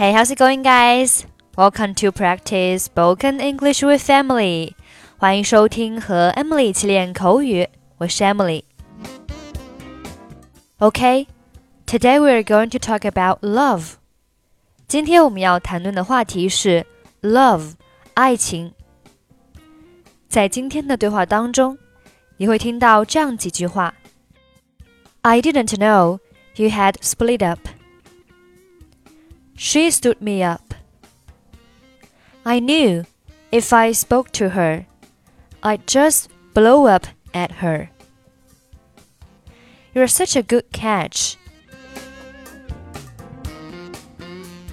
Hey, how's it going, guys? Welcome to practice spoken English with Emily. 欢迎收听和 Emily 一起练口语，我是 Emily。Okay, today we are going to talk about love. 今天我们要谈论的话题是 love，爱情。在今天的对话当中，你会听到这样几句话：I didn't know you had split up. She stood me up. I knew if I spoke to her, I'd just blow up at her. You're such a good catch.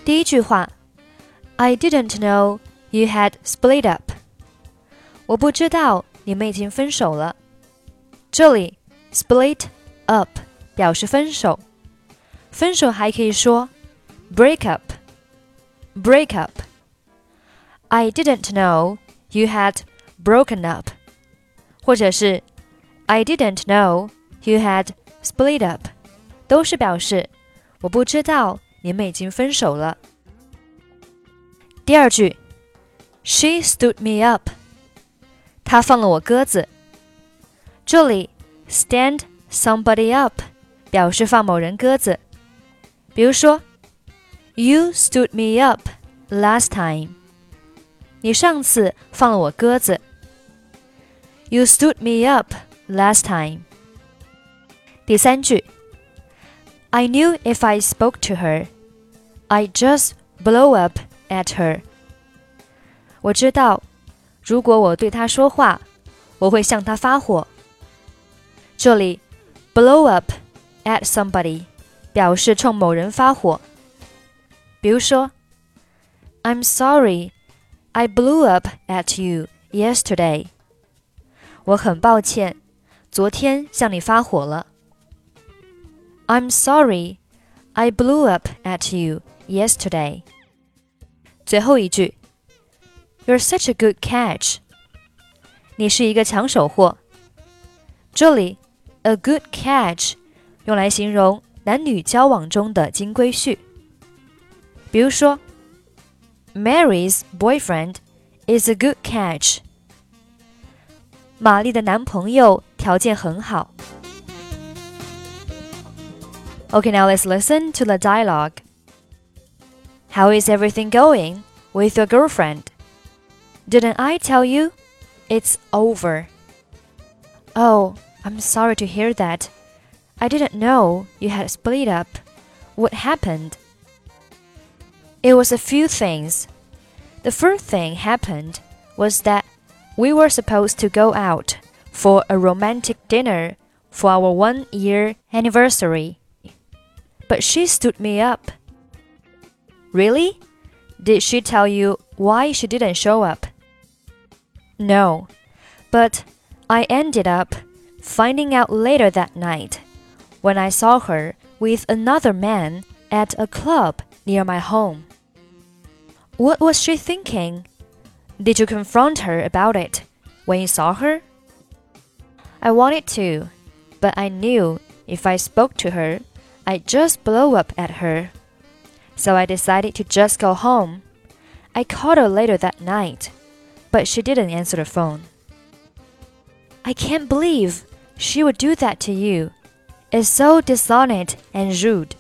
第一句话，I didn't know you had split up。我不知道你们已经分手了。这里 split up 表示分手，分手还可以说 break up。break up. I didn't know you had broken up，或者是 I didn't know you had split up，都是表示我不知道你们已经分手了。第二句，She stood me up，她放了我鸽子。这里 stand somebody up 表示放某人鸽子，比如说。 You stood me up last time. 你上次放了我鸽子。You stood me up last time. 第三句，I knew if I spoke to her, I'd just blow up at her. 我知道，如果我对她说话，我会向她发火。这里，blow up at somebody 表示冲某人发火。 比如说，I'm sorry, I blew up at you yesterday。我很抱歉，昨天向你发火了。I'm sorry, I blew up at you yesterday。最后一句，You're such a good catch。你是一个抢手货。这里，a good catch 用来形容男女交往中的金龟婿。 比如说，Mary's boyfriend is a good catch。玛丽的男朋友条件很好。Okay, now let's listen to the dialogue. How is everything going with your girlfriend? Didn't I tell you? It's over. Oh, I'm sorry to hear that. I didn't know you had split up. What happened? It was a few things. The first thing happened was that we were supposed to go out for a romantic dinner for our one year anniversary. But she stood me up. Really? Did she tell you why she didn't show up? No, but I ended up finding out later that night when I saw her with another man at a club near my home. What was she thinking? Did you confront her about it when you saw her? I wanted to, but I knew if I spoke to her, I'd just blow up at her. So I decided to just go home. I called her later that night, but she didn't answer the phone. I can't believe she would do that to you. It's so dishonest and rude.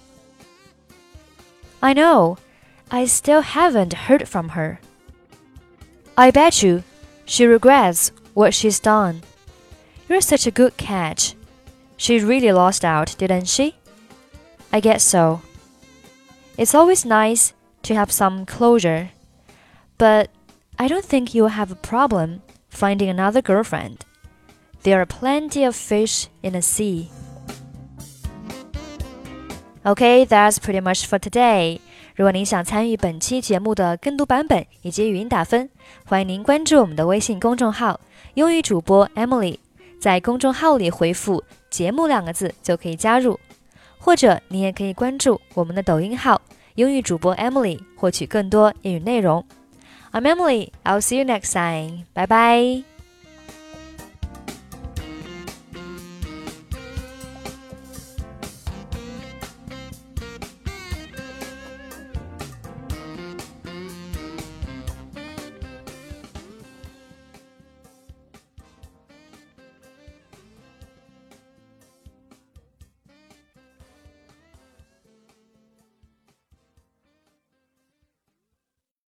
I know, I still haven't heard from her. I bet you she regrets what she's done. You're such a good catch. She really lost out, didn't she? I guess so. It's always nice to have some closure, but I don't think you'll have a problem finding another girlfriend. There are plenty of fish in the sea. Okay, that's pretty much for today. 如果您想参与本期节目的跟读版本以及语音打分，欢迎您关注我们的微信公众号“英语主播 Emily”。在公众号里回复“节目”两个字就可以加入，或者您也可以关注我们的抖音号“英语主播 Emily”，获取更多英语内容。I'm Emily, I'll see you next time. 拜拜。